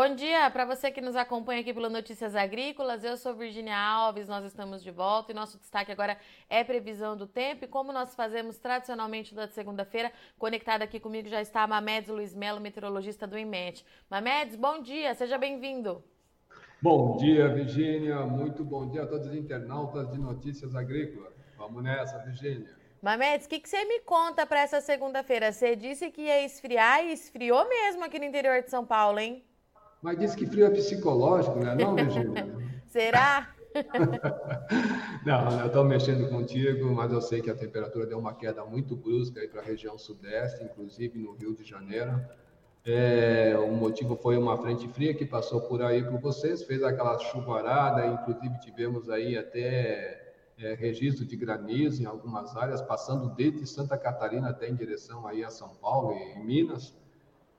Bom dia para você que nos acompanha aqui pelo Notícias Agrícolas. Eu sou Virginia Alves, nós estamos de volta e nosso destaque agora é previsão do tempo. E como nós fazemos tradicionalmente toda segunda-feira, conectado aqui comigo já está a Mamedes Luiz Melo, meteorologista do IMET. Mamedes, bom dia, seja bem-vindo. Bom dia, Virginia. Muito bom dia a todos os internautas de Notícias Agrícolas. Vamos nessa, Virginia. Mamedes, o que, que você me conta para essa segunda-feira? Você disse que ia esfriar e esfriou mesmo aqui no interior de São Paulo, hein? Mas disse que frio é psicológico, né? Não, Virginia? Será? não, eu estou mexendo contigo, mas eu sei que a temperatura deu uma queda muito brusca para a região sudeste, inclusive no Rio de Janeiro. É, o motivo foi uma frente fria que passou por aí por vocês, fez aquela chuvarada, inclusive tivemos aí até é, registro de granizo em algumas áreas, passando desde Santa Catarina até em direção aí a São Paulo e Minas.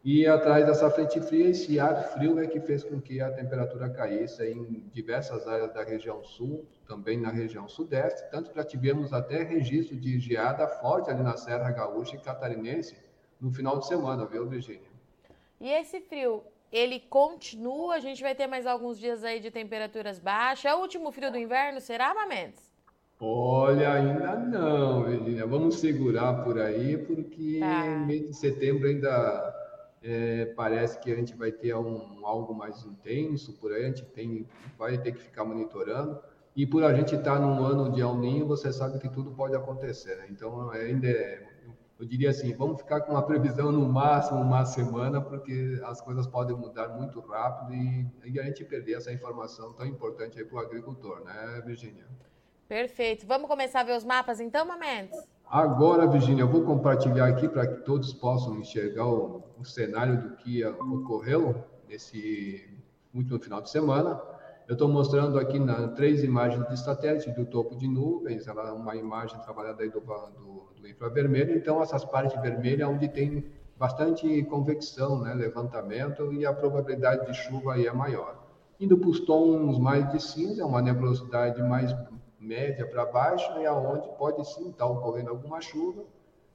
E atrás dessa frente fria, esse ar frio é que fez com que a temperatura caísse em diversas áreas da região sul, também na região sudeste, tanto que tivemos até registro de geada forte ali na Serra Gaúcha e Catarinense no final de semana, viu, Virginia? E esse frio, ele continua? A gente vai ter mais alguns dias aí de temperaturas baixas? É o último frio do inverno, será, Mamentes? Olha, ainda não, Virginia. Vamos segurar por aí, porque tá. mês de setembro ainda é, parece que a gente vai ter um, algo mais intenso por aí, a gente tem, vai ter que ficar monitorando. E por a gente estar tá num ano de El Ninho, você sabe que tudo pode acontecer. Né? Então, ainda é, eu diria assim, vamos ficar com uma previsão no máximo uma semana, porque as coisas podem mudar muito rápido e, e a gente perder essa informação tão importante para o agricultor, né, Virginia? Perfeito. Vamos começar a ver os mapas então, Mamentes? Agora, Virginia, eu vou compartilhar aqui para que todos possam enxergar o, o, cenário do que ocorreu nesse último final de semana. Eu estou mostrando aqui na, três imagens de satélite do topo de nuvens, ela é uma imagem trabalhada aí do, do, do infravermelho, então essas partes vermelhas onde tem bastante convecção, né, levantamento, e a probabilidade de chuva aí é maior. Indo para os tons mais de cinza, é uma nebulosidade mais média para baixo e aonde pode sim estar tá ocorrendo alguma chuva,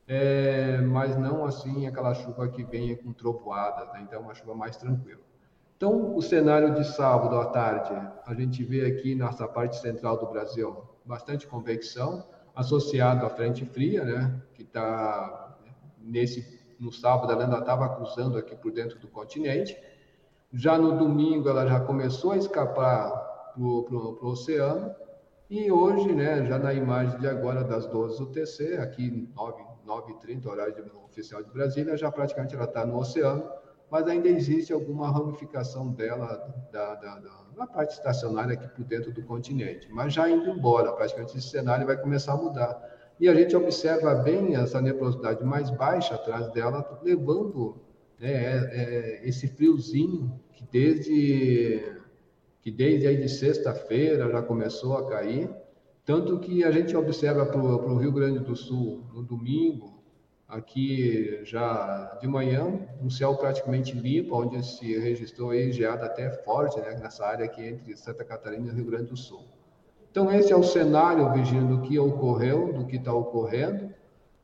é, mas não assim aquela chuva que vem com trovoadas, né? então uma chuva mais tranquila. Então, o cenário de sábado à tarde, a gente vê aqui nessa parte central do Brasil bastante convecção, associado à frente fria, né, que está nesse no sábado ela ainda estava cruzando aqui por dentro do continente. Já no domingo ela já começou a escapar para o oceano e hoje, né, já na imagem de agora das 12 do TC, aqui 9h30, horário oficial de Brasília, já praticamente ela está no oceano, mas ainda existe alguma ramificação dela da, da, da, na parte estacionária aqui por dentro do continente. Mas já indo embora, praticamente esse cenário vai começar a mudar. E a gente observa bem essa nebulosidade mais baixa atrás dela, levando né, é, é, esse friozinho que desde que desde aí de sexta-feira já começou a cair, tanto que a gente observa para o Rio Grande do Sul no domingo, aqui já de manhã, um céu praticamente limpo, onde se registrou aí geada até forte, né, nessa área aqui entre Santa Catarina e Rio Grande do Sul. Então esse é o cenário, Virginia, do que ocorreu, do que está ocorrendo.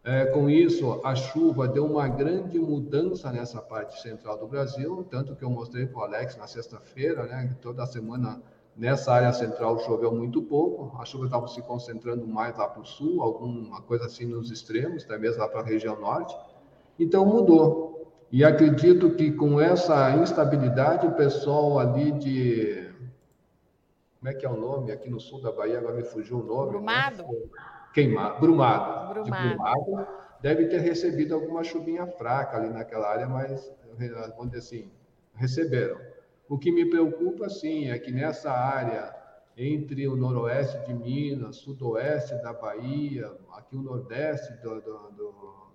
É, com isso, a chuva deu uma grande mudança nessa parte central do Brasil, tanto que eu mostrei para o Alex na sexta-feira, né, toda semana nessa área central choveu muito pouco, a chuva estava se concentrando mais lá para o sul, alguma coisa assim nos extremos, até mesmo lá para a região norte. Então mudou. E acredito que com essa instabilidade, o pessoal ali de. Como é que é o nome? Aqui no sul da Bahia, agora me fugiu o nome. Brumado. Né? Queimado, brumado, brumado. De brumado, deve ter recebido alguma chuvinha fraca ali naquela área, mas, vamos dizer assim, receberam. O que me preocupa, sim, é que nessa área entre o noroeste de Minas, sudoeste da Bahia, aqui o nordeste do, do, do,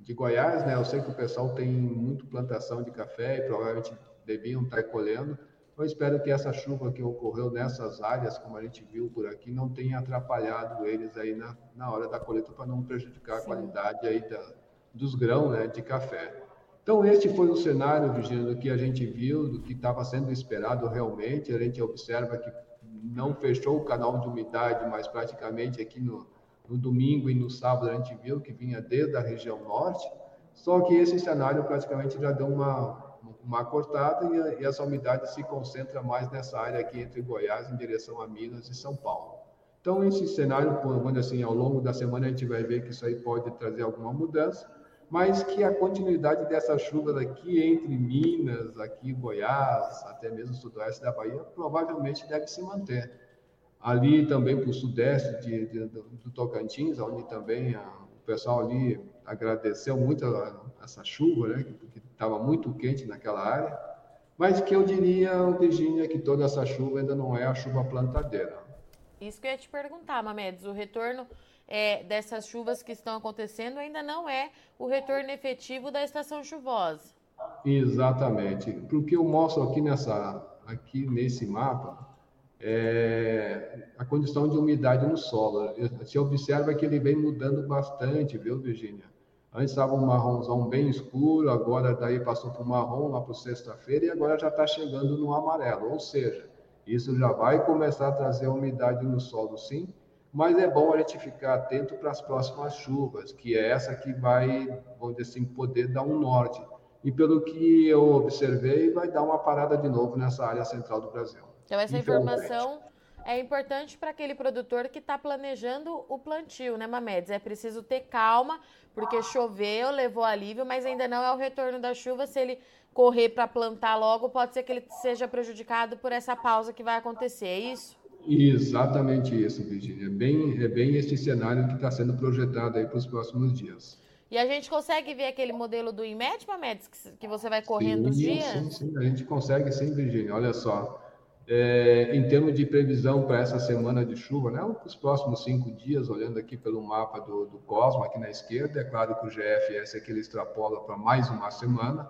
de Goiás, né? Eu sei que o pessoal tem muito plantação de café e provavelmente deviam estar colhendo, eu espero que essa chuva que ocorreu nessas áreas, como a gente viu por aqui, não tenha atrapalhado eles aí na, na hora da colheita para não prejudicar Sim. a qualidade aí da, dos grãos né, de café. Então, este foi o cenário, Virginia, do que a gente viu, do que estava sendo esperado realmente. A gente observa que não fechou o canal de umidade, mas praticamente aqui no, no domingo e no sábado a gente viu que vinha desde a região norte. Só que esse cenário praticamente já deu uma uma cortada e, e essa umidade se concentra mais nessa área aqui entre Goiás em direção a Minas e São Paulo. Então, esse cenário, quando assim, ao longo da semana a gente vai ver que isso aí pode trazer alguma mudança, mas que a continuidade dessas chuvas aqui entre Minas, aqui Goiás, até mesmo o sudoeste da Bahia, provavelmente deve se manter. Ali também para o sudeste de, de, do, Tocantins, onde também a, o pessoal ali agradeceu muito a, essa chuva, né, porque estava muito quente naquela área, mas que eu diria, Virginia, que toda essa chuva ainda não é a chuva plantadeira. Isso que eu ia te perguntar, Mamedes, o retorno é, dessas chuvas que estão acontecendo ainda não é o retorno efetivo da estação chuvosa. Exatamente. Porque eu mostro aqui nessa, aqui nesse mapa, é, a condição de umidade no solo. Você observa que ele vem mudando bastante, viu, Virginia? Antes estava um marronzão bem escuro, agora daí passou para o marrom lá para sexta-feira e agora já está chegando no amarelo. Ou seja, isso já vai começar a trazer umidade no solo, sim, mas é bom a gente ficar atento para as próximas chuvas, que é essa que vai, vamos dizer assim, poder dar um norte. E pelo que eu observei, vai dar uma parada de novo nessa área central do Brasil. Então, essa informação é importante para aquele produtor que está planejando o plantio, né, Mamedes? É preciso ter calma, porque choveu, levou alívio, mas ainda não é o retorno da chuva. Se ele correr para plantar logo, pode ser que ele seja prejudicado por essa pausa que vai acontecer, é isso? Exatamente isso, Virginia. É bem, é bem este cenário que está sendo projetado aí para os próximos dias. E a gente consegue ver aquele modelo do IMED, Mamedes, que você vai correndo sim, os dias? Sim, sim, a gente consegue sim, Virginia. Olha só, é, em termos de previsão para essa semana de chuva, né, os próximos cinco dias, olhando aqui pelo mapa do, do Cosmo, aqui na esquerda, é claro que o GFS aqui ele extrapola para mais uma semana,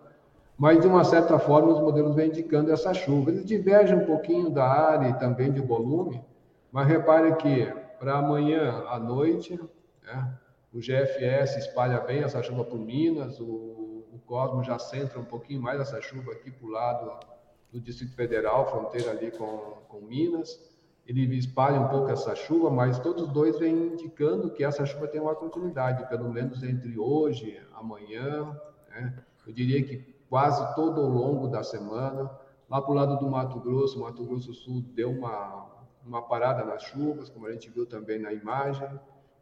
mas de uma certa forma os modelos vêm indicando essa chuva. Eles divergem um pouquinho da área e também de volume, mas repare que para amanhã à noite, né, o GFS espalha bem essa chuva por Minas, o, o Cosmo já centra um pouquinho mais essa chuva aqui para o lado do Distrito Federal, fronteira ali com, com Minas. Ele espalha um pouco essa chuva, mas todos dois vêm indicando que essa chuva tem uma continuidade, pelo menos entre hoje, amanhã. Né? Eu diria que quase todo ao longo da semana. Lá para o lado do Mato Grosso, Mato Grosso do Sul deu uma, uma parada nas chuvas, como a gente viu também na imagem.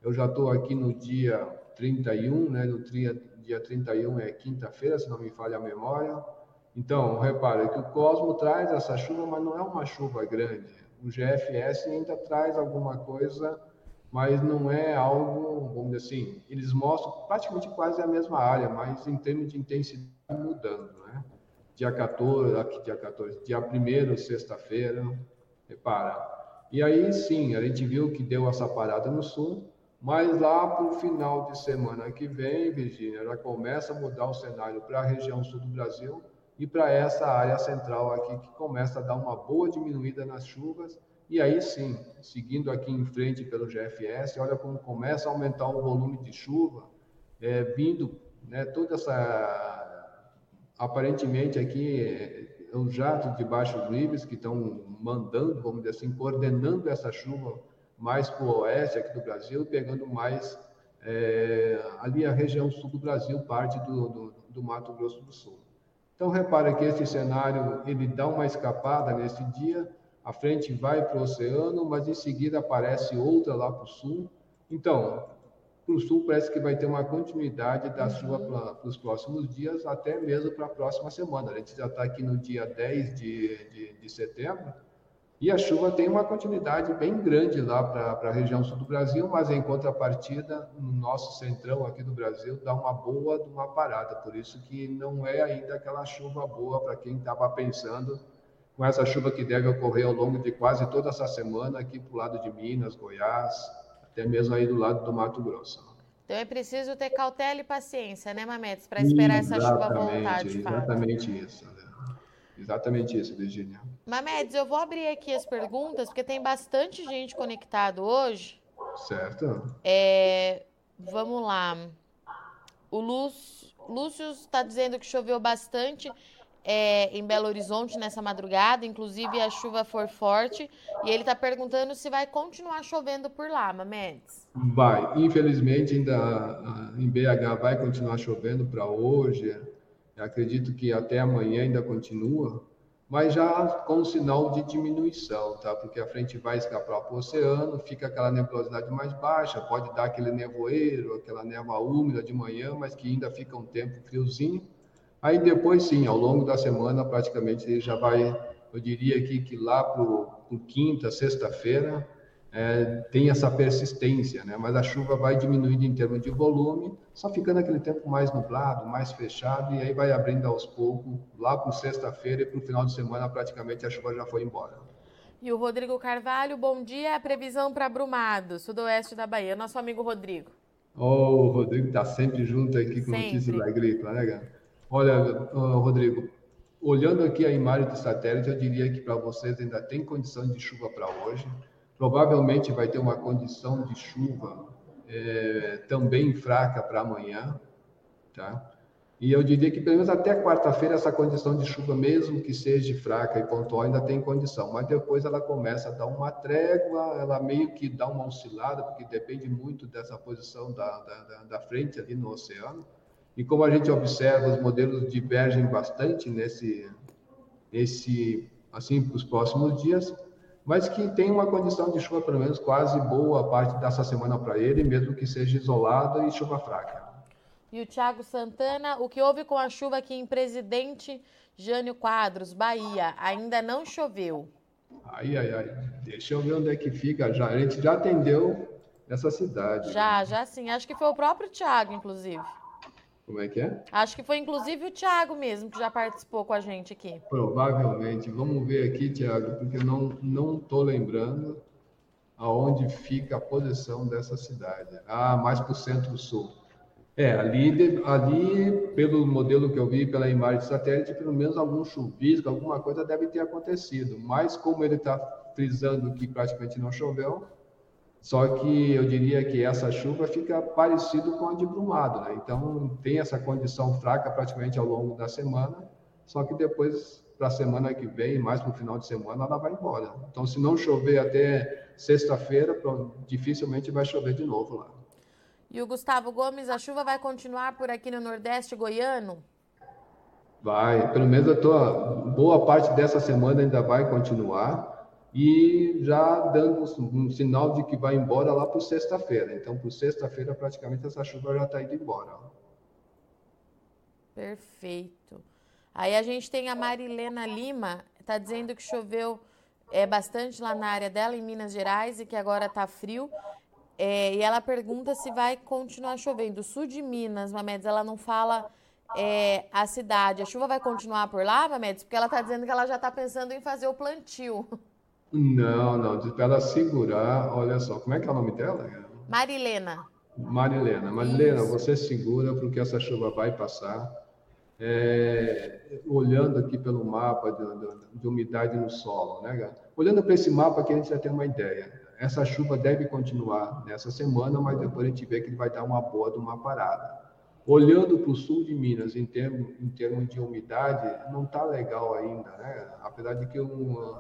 Eu já estou aqui no dia 31, né? No dia, dia 31 é quinta-feira, se não me falha a memória. Então, repare que o Cosmo traz essa chuva, mas não é uma chuva grande. O GFS ainda traz alguma coisa, mas não é algo, vamos dizer assim, eles mostram praticamente quase a mesma área, mas em termos de intensidade mudando, né? Dia 14, aqui dia 14, dia 1 sexta-feira, repara. E aí sim, a gente viu que deu essa parada no sul, mas lá para o final de semana que vem, Virgínia, já começa a mudar o cenário para a região sul do Brasil, e para essa área central aqui que começa a dar uma boa diminuída nas chuvas. E aí sim, seguindo aqui em frente pelo GFS, olha como começa a aumentar o volume de chuva, é, vindo né, toda essa. Aparentemente aqui é, os jatos de baixos níveis que estão mandando, vamos dizer assim, coordenando essa chuva mais para o oeste aqui do Brasil, pegando mais é, ali a região sul do Brasil, parte do, do, do Mato Grosso do Sul. Então, repara que esse cenário, ele dá uma escapada nesse dia, a frente vai para o oceano, mas em seguida aparece outra lá para o sul. Então, para o sul parece que vai ter uma continuidade da chuva para os próximos dias, até mesmo para a próxima semana. A gente já está aqui no dia 10 de, de, de setembro, e a chuva tem uma continuidade bem grande lá para a região sul do Brasil, mas em contrapartida, no nosso centrão aqui do Brasil, dá uma boa de uma parada. Por isso que não é ainda aquela chuva boa para quem estava pensando com essa chuva que deve ocorrer ao longo de quase toda essa semana aqui para o lado de Minas, Goiás, até mesmo aí do lado do Mato Grosso. Então é preciso ter cautela e paciência, né, Mametes, para esperar essa chuva voltar de fato. Exatamente isso. Né? Exatamente isso, Virginia. Mamedes, eu vou abrir aqui as perguntas, porque tem bastante gente conectado hoje. Certo. É, vamos lá. O Lúcio está dizendo que choveu bastante é, em Belo Horizonte nessa madrugada, inclusive a chuva for forte, e ele está perguntando se vai continuar chovendo por lá, Mamedes. Vai. Infelizmente, ainda em BH vai continuar chovendo para hoje acredito que até amanhã ainda continua, mas já com sinal de diminuição, tá? Porque a frente vai escapar para o oceano, fica aquela nebulosidade mais baixa, pode dar aquele nevoeiro, aquela névoa úmida de manhã, mas que ainda fica um tempo friozinho. Aí depois, sim, ao longo da semana, praticamente ele já vai, eu diria aqui que lá para quinta, sexta-feira, é, tem essa persistência, né? mas a chuva vai diminuindo em termos de volume, só ficando aquele tempo mais nublado, mais fechado, e aí vai abrindo aos poucos, lá para sexta-feira e para o final de semana, praticamente a chuva já foi embora. E o Rodrigo Carvalho, bom dia. A previsão para Brumado, sudoeste da Bahia. Nosso amigo Rodrigo. Oh, o Rodrigo está sempre junto aqui com sempre. notícias agrícolas, né, cara? Olha, Rodrigo, olhando aqui a imagem do satélite, eu diria que para vocês ainda tem condição de chuva para hoje. Provavelmente vai ter uma condição de chuva é, também fraca para amanhã, tá? E eu diria que pelo menos até quarta-feira essa condição de chuva, mesmo que seja fraca e pontual, ainda tem condição. Mas depois ela começa a dar uma trégua, ela meio que dá uma oscilada, porque depende muito dessa posição da, da, da frente ali no oceano. E como a gente observa, os modelos divergem bastante nesse, nesse assim, para os próximos dias mas que tem uma condição de chuva, pelo menos quase boa parte dessa semana para ele, mesmo que seja isolada e chuva fraca. E o Thiago Santana, o que houve com a chuva aqui em Presidente Jânio Quadros, Bahia? Ainda não choveu. Ai, ai, ai. Deixa eu ver onde é que fica. Já, a gente já atendeu essa cidade. Já, já sim. Acho que foi o próprio Thiago, inclusive. Como é que é? Acho que foi inclusive o Thiago mesmo que já participou com a gente aqui. Provavelmente. Vamos ver aqui, Thiago, porque eu não não tô lembrando aonde fica a posição dessa cidade. Ah, mais para o centro-sul. É, ali, ali, pelo modelo que eu vi, pela imagem de satélite, pelo menos algum chuvisco, alguma coisa deve ter acontecido. Mas como ele está frisando que praticamente não choveu, só que eu diria que essa chuva fica parecido com a de Brumado, né? Então tem essa condição fraca praticamente ao longo da semana, só que depois para a semana que vem, mais para o final de semana, ela vai embora. Então se não chover até sexta-feira, dificilmente vai chover de novo lá. E o Gustavo Gomes, a chuva vai continuar por aqui no Nordeste goiano? Vai, pelo menos a tua boa parte dessa semana ainda vai continuar e já dando um sinal de que vai embora lá para sexta-feira. Então, por sexta-feira, praticamente essa chuva já está indo embora. Perfeito. Aí a gente tem a Marilena Lima, está dizendo que choveu é, bastante lá na área dela, em Minas Gerais, e que agora está frio. É, e ela pergunta se vai continuar chovendo. Sul de Minas, Mamedes, ela não fala é, a cidade. A chuva vai continuar por lá, Mamedes? Porque ela está dizendo que ela já está pensando em fazer o plantio. Não, não, diz para ela segurar. Olha só, como é que é o nome dela? Marilena. Marilena. Marilena, Isso. você segura porque essa chuva vai passar. É, olhando aqui pelo mapa de, de, de, umidade no solo, né, Olhando para esse mapa aqui, a gente já tem uma ideia. Essa chuva deve continuar nessa semana, mas depois a gente vê que ele vai dar uma boa de uma parada. Olhando para o sul de Minas, em termos, em termos de umidade, não está legal ainda, né? Apesar de que um,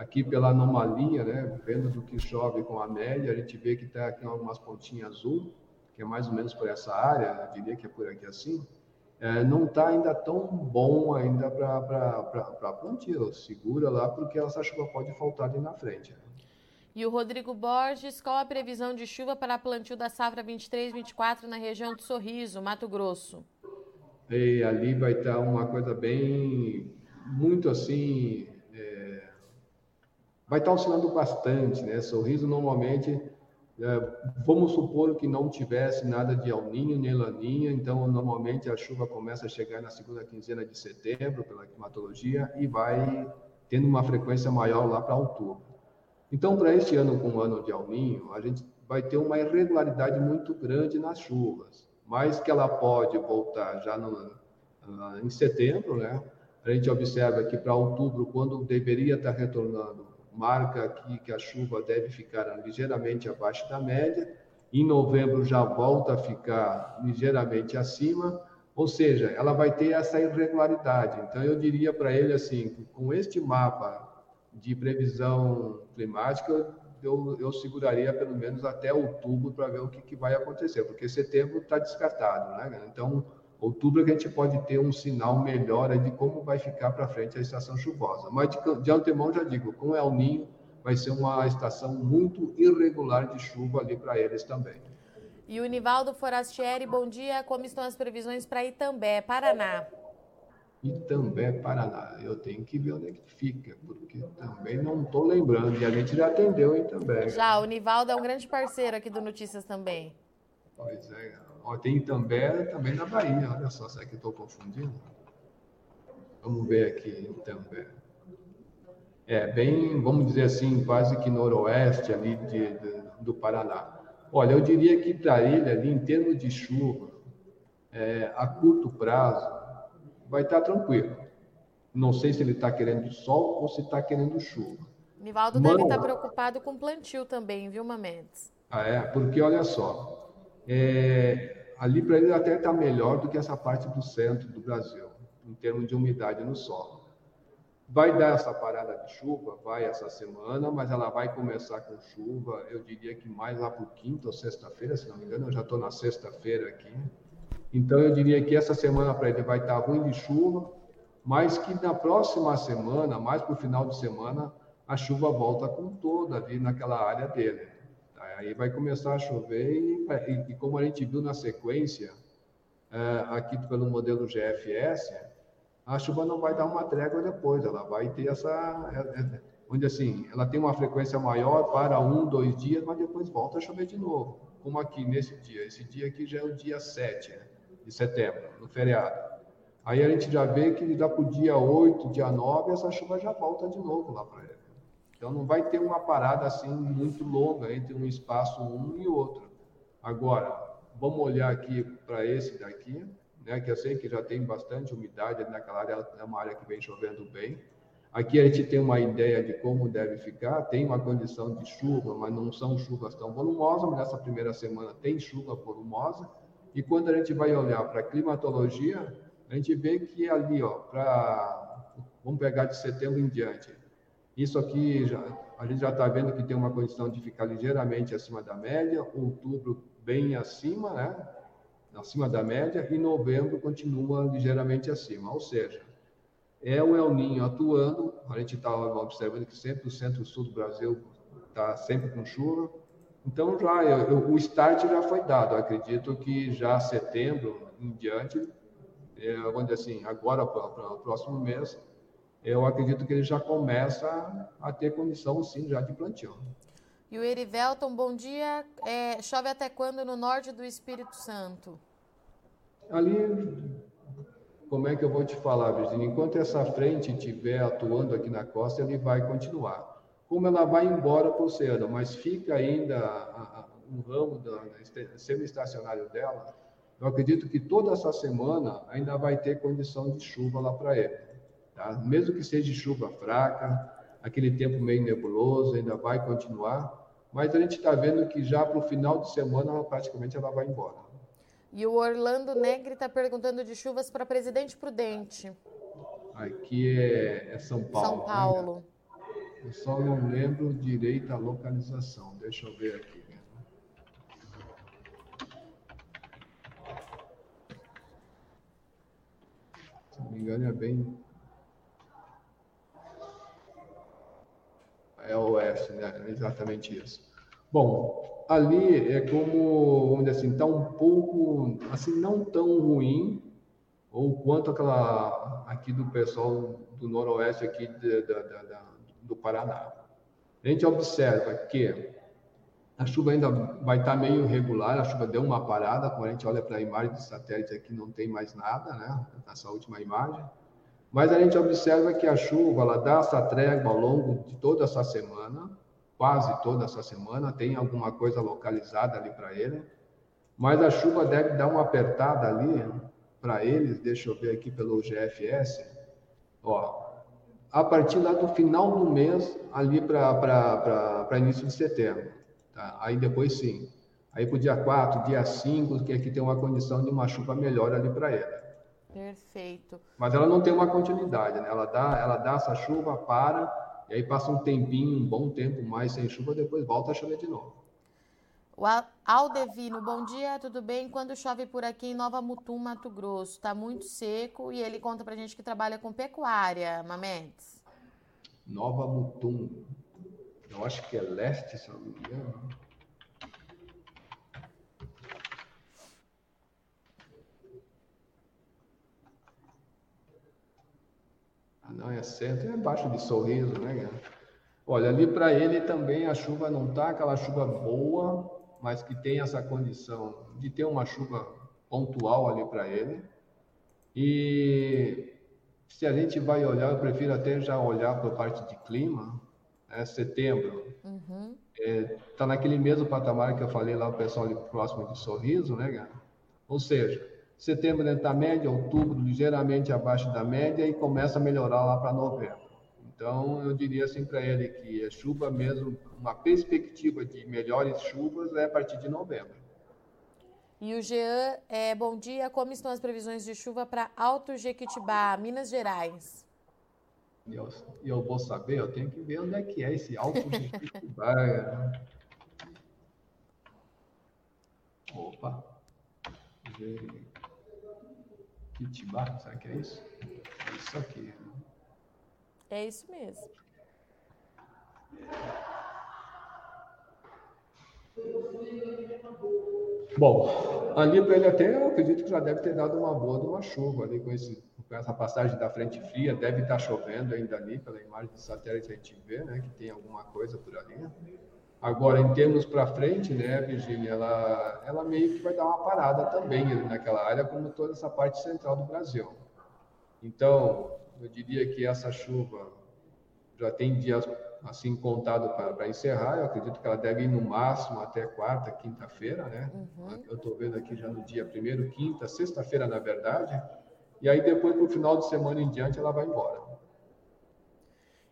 aqui pela anomalia, né, vendo do que chove com a média, a gente vê que está aqui algumas pontinhas azul, que é mais ou menos por essa área, eu diria que é por aqui assim, é, não está ainda tão bom ainda para plantio. Segura lá, porque essa chuva pode faltar ali na frente. E o Rodrigo Borges, qual a previsão de chuva para plantio da safra 23-24 na região do Sorriso, Mato Grosso? E ali vai estar tá uma coisa bem, muito assim, vai estar oscilando bastante, né? Sorriso normalmente, é, vamos supor que não tivesse nada de El Ninho nem Laninha, então normalmente a chuva começa a chegar na segunda quinzena de setembro pela climatologia e vai tendo uma frequência maior lá para outubro. Então, para este ano com o ano de El Ninho, a gente vai ter uma irregularidade muito grande nas chuvas, mas que ela pode voltar já no, em setembro, né? A gente observa que para outubro, quando deveria estar retornando marca aqui que a chuva deve ficar ligeiramente abaixo da média. Em novembro já volta a ficar ligeiramente acima, ou seja, ela vai ter essa irregularidade. Então eu diria para ele assim, com este mapa de previsão climática, eu, eu seguraria pelo menos até outubro para ver o que, que vai acontecer, porque setembro está descartado, né? Então outubro, que a gente pode ter um sinal melhor de como vai ficar para frente a estação chuvosa. Mas de, de antemão já digo, com El Ninho vai ser uma estação muito irregular de chuva ali para eles também. E o Nivaldo Forastieri, bom dia. Como estão as previsões para Itambé, Paraná? Itambé, Paraná. Eu tenho que ver onde é que fica, porque também não estou lembrando. E a gente já atendeu em Itambé. Já, o Nivaldo é um grande parceiro aqui do Notícias também. Pois é. Ó, tem Itambé também na Bahia. Olha só, será que estou confundindo? Vamos ver aqui Itambé. É, bem, vamos dizer assim, quase que noroeste ali de, de do Paraná. Olha, eu diria que para ele ali, em termos de chuva, é, a curto prazo, vai estar tá tranquilo. Não sei se ele está querendo sol ou se está querendo chuva. Nivaldo Mas... deve estar tá preocupado com plantio também, viu, Mamedes? Ah, é? Porque, olha só, é, ali para ele até está melhor do que essa parte do centro do Brasil, em termos de umidade no solo. Vai dar essa parada de chuva, vai essa semana, mas ela vai começar com chuva, eu diria que mais lá por quinta ou sexta-feira, se não me engano, eu já estou na sexta-feira aqui. Então eu diria que essa semana para ele vai estar ruim de chuva, mas que na próxima semana, mais para o final de semana, a chuva volta com toda ali naquela área dele. Aí vai começar a chover e, e, e como a gente viu na sequência, é, aqui pelo modelo GFS, a chuva não vai dar uma trégua depois, ela vai ter essa. É, é, onde assim, ela tem uma frequência maior para um, dois dias, mas depois volta a chover de novo. Como aqui nesse dia. Esse dia aqui já é o dia 7 né, de setembro, no feriado. Aí a gente já vê que dá para o dia 8, dia 9, essa chuva já volta de novo lá para ele. Então não vai ter uma parada assim muito longa entre um espaço um e outro. Agora, vamos olhar aqui para esse daqui né, que eu sei que já tem bastante umidade naquela área, é uma área que vem chovendo bem. Aqui a gente tem uma ideia de como deve ficar, tem uma condição de chuva, mas não são chuvas tão volumosas, mas nessa primeira semana tem chuva volumosa. E quando a gente vai olhar para a climatologia, a gente vê que ali, ó, para vamos pegar de setembro em diante, isso aqui já, a gente já está vendo que tem uma condição de ficar ligeiramente acima da média, outubro bem acima, né? acima da média, e novembro continua ligeiramente acima. Ou seja, é o El Ninho atuando, a gente está observando que sempre o centro-sul do Brasil está sempre com chuva, então já eu, o start já foi dado. Eu acredito que já setembro em diante, é, onde assim agora para o próximo mês, eu acredito que ele já começa a ter condição sim já de plantio. E o Erivelton, bom dia. É, chove até quando no norte do Espírito Santo? Ali, como é que eu vou te falar, Virginia? Enquanto essa frente estiver atuando aqui na costa, ele vai continuar. Como ela vai embora para o oceano, mas fica ainda a, a, um ramo semi-estacionário dela, eu acredito que toda essa semana ainda vai ter condição de chuva lá para ele. Tá? Mesmo que seja chuva fraca, aquele tempo meio nebuloso, ainda vai continuar, mas a gente está vendo que já para o final de semana, praticamente ela vai embora. E o Orlando Negri está perguntando de chuvas para Presidente Prudente. Aqui é, é São Paulo. São Paulo. Né? Eu só não lembro direito a localização. Deixa eu ver aqui. Se não me engano, é bem é oeste, né? Exatamente isso. Bom, ali é como, vamos dizer assim, está um pouco, assim, não tão ruim, ou quanto aquela aqui do pessoal do noroeste aqui de, de, do Paraná. A gente observa que a chuva ainda vai estar tá meio irregular, a chuva deu uma parada, quando a gente olha para a imagem de satélite aqui não tem mais nada, né? Essa última imagem. Mas a gente observa que a chuva ela dá essa trégua ao longo de toda essa semana, quase toda essa semana, tem alguma coisa localizada ali para ele. Mas a chuva deve dar uma apertada ali para eles, deixa eu ver aqui pelo GFS, ó, a partir lá do final do mês, ali para início de setembro. Tá? Aí depois sim. Aí para o dia 4, dia 5, que aqui tem uma condição de uma chuva melhor ali para ele. Perfeito. Mas ela não tem uma continuidade, né? Ela dá, ela dá essa chuva, para, e aí passa um tempinho, um bom tempo mais sem chuva, depois volta a chover de novo. O Aldevino, bom dia, tudo bem? Quando chove por aqui em Nova Mutum, Mato Grosso, está muito seco e ele conta pra gente que trabalha com pecuária, Mamedes. Nova Mutum, eu acho que é leste, se não me engano. Não, é centro, é abaixo de sorriso, né, Olha, ali para ele também a chuva não tá aquela chuva boa, mas que tem essa condição de ter uma chuva pontual ali para ele. E se a gente vai olhar, eu prefiro até já olhar para a parte de clima, é setembro. Uhum. É, tá naquele mesmo patamar que eu falei lá, o pessoal ali próximo de Sorriso, né, cara? Ou seja, setembro dentro da média, outubro ligeiramente abaixo da média e começa a melhorar lá para novembro. Então, eu diria assim para ele que a chuva mesmo, uma perspectiva de melhores chuvas é a partir de novembro. E o Jean, é, bom dia. Como estão as previsões de chuva para Alto Jequitibá, Minas Gerais? Eu, eu vou saber, eu tenho que ver onde é que é esse Alto Jequitibá. Opa. Jequitibá, será que é isso? É isso aqui. É isso mesmo. Bom, ali para ele até, eu acredito que já deve ter dado uma boa de uma chuva ali com, esse, com essa passagem da frente fria, deve estar tá chovendo ainda ali, pela imagem de satélite a gente vê, né, que tem alguma coisa por ali. Agora, em termos para frente, né, Virginia, ela, ela meio que vai dar uma parada também naquela área, como toda essa parte central do Brasil. Então, eu diria que essa chuva já tem dias assim contado para encerrar. Eu acredito que ela deve ir no máximo até quarta, quinta-feira, né? Uhum. Eu estou vendo aqui já no dia primeiro, quinta, sexta-feira, na verdade. E aí depois, para o final de semana em diante, ela vai embora.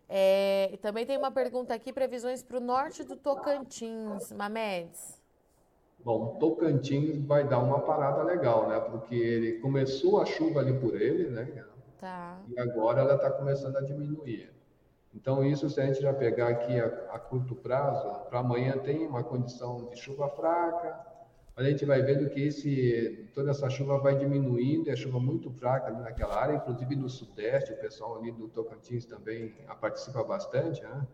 É, também tem uma pergunta aqui, previsões para o norte do Tocantins, Mamedes. Bom, Tocantins vai dar uma parada legal, né? Porque ele começou a chuva ali por ele, né? Tá. E agora ela está começando a diminuir. Então, isso, se a gente já pegar aqui a, a curto prazo, para amanhã tem uma condição de chuva fraca, a gente vai vendo que esse, toda essa chuva vai diminuindo, é chuva muito fraca ali naquela área, inclusive no sudeste, o pessoal ali do Tocantins também participa bastante, né?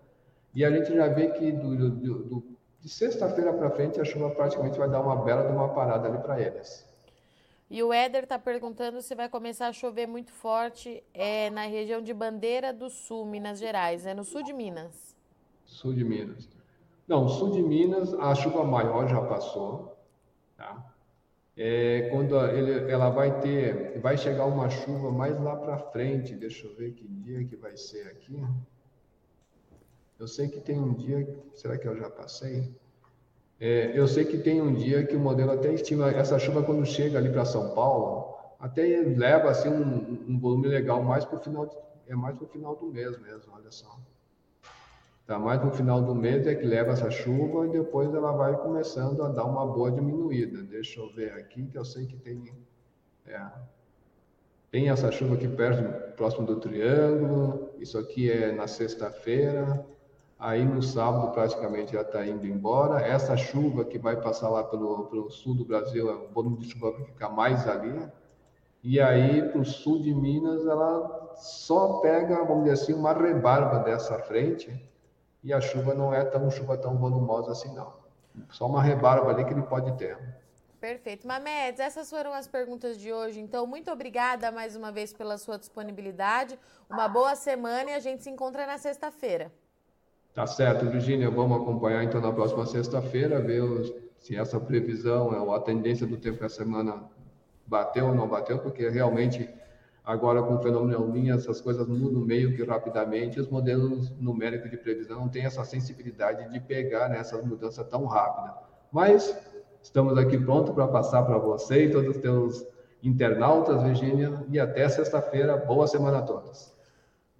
E a gente já vê que do, do, do de sexta-feira para frente a chuva praticamente vai dar uma bela de uma parada ali para eles. E o Éder está perguntando se vai começar a chover muito forte é, na região de Bandeira do Sul, Minas Gerais. É no sul de Minas. Sul de Minas. Não, sul de Minas, a chuva maior já passou. Tá? É, quando ele, ela vai ter, vai chegar uma chuva mais lá para frente. Deixa eu ver que dia que vai ser aqui. Eu sei que tem um dia, será que eu já passei? É, eu sei que tem um dia que o modelo até estima essa chuva quando chega ali para São Paulo, até leva assim um, um volume legal mais para o final, é mais para o final do mês mesmo, olha só. Tá mais no final do mês é que leva essa chuva e depois ela vai começando a dar uma boa diminuída. Deixa eu ver aqui que eu sei que tem é, tem essa chuva aqui perto, próximo do Triângulo. Isso aqui é na sexta-feira. Aí no sábado praticamente já está indo embora. Essa chuva que vai passar lá pelo, pelo sul do Brasil, o volume de chuva vai ficar mais ali. E aí para o sul de Minas ela só pega, vamos dizer assim, uma rebarba dessa frente. E a chuva não é tão chuva tão volumosa assim não. Só uma rebarba ali que ele pode ter. Perfeito. Mamedes, essas foram as perguntas de hoje. Então, muito obrigada mais uma vez pela sua disponibilidade. Uma boa semana e a gente se encontra na sexta-feira. Tá certo, Virginia. Vamos acompanhar então na próxima sexta-feira, ver se essa previsão, ou a tendência do tempo essa semana bateu ou não bateu, porque realmente agora com o fenômeno El Niño essas coisas mudam meio que rapidamente. Os modelos numéricos de previsão não têm essa sensibilidade de pegar nessas né, mudanças tão rápidas. Mas estamos aqui prontos para passar para você e todos os teus internautas, Virginia, e até sexta-feira. Boa semana a todos.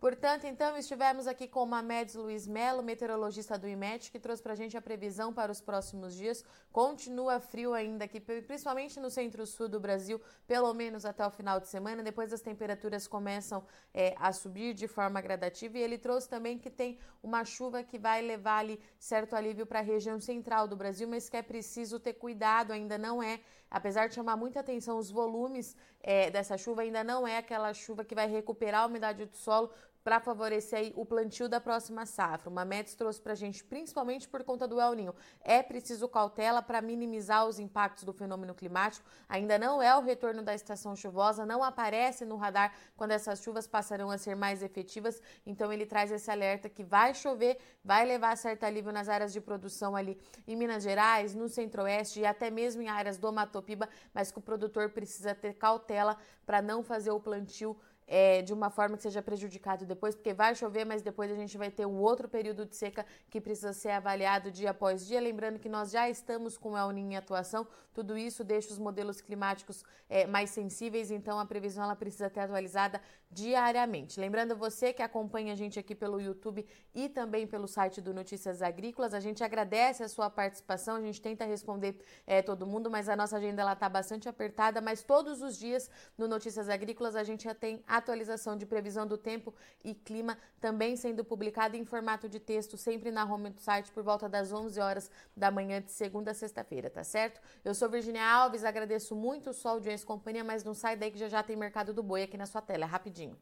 Portanto, então, estivemos aqui com o Mamedes Luiz Melo, meteorologista do IMET, que trouxe para a gente a previsão para os próximos dias. Continua frio ainda aqui, principalmente no centro-sul do Brasil, pelo menos até o final de semana. Depois as temperaturas começam é, a subir de forma gradativa. E ele trouxe também que tem uma chuva que vai levar ali certo alívio para a região central do Brasil, mas que é preciso ter cuidado, ainda não é apesar de chamar muita atenção os volumes é, dessa chuva, ainda não é aquela chuva que vai recuperar a umidade do solo para favorecer o plantio da próxima safra. O Mamedes trouxe para a gente, principalmente por conta do El Ninho. É preciso cautela para minimizar os impactos do fenômeno climático. Ainda não é o retorno da estação chuvosa, não aparece no radar quando essas chuvas passarão a ser mais efetivas. Então ele traz esse alerta que vai chover, vai levar certo alívio nas áreas de produção ali em Minas Gerais, no Centro-Oeste e até mesmo em áreas do Matopiba, mas que o produtor precisa ter cautela para não fazer o plantio é, de uma forma que seja prejudicado depois, porque vai chover, mas depois a gente vai ter um outro período de seca que precisa ser avaliado dia após dia. Lembrando que nós já estamos com o El em atuação, tudo isso deixa os modelos climáticos é, mais sensíveis, então a previsão ela precisa ter atualizada diariamente. Lembrando você que acompanha a gente aqui pelo YouTube e também pelo site do Notícias Agrícolas, a gente agradece a sua participação, a gente tenta responder é, todo mundo, mas a nossa agenda está bastante apertada, mas todos os dias no Notícias Agrícolas a gente já tem atualização de previsão do tempo e clima também sendo publicada em formato de texto, sempre na home do site por volta das 11 horas da manhã de segunda a sexta-feira, tá certo? Eu sou Virginia Alves, agradeço muito sua audiência e companhia, mas não sai daí que já já tem Mercado do Boi aqui na sua tela, é rapidinho.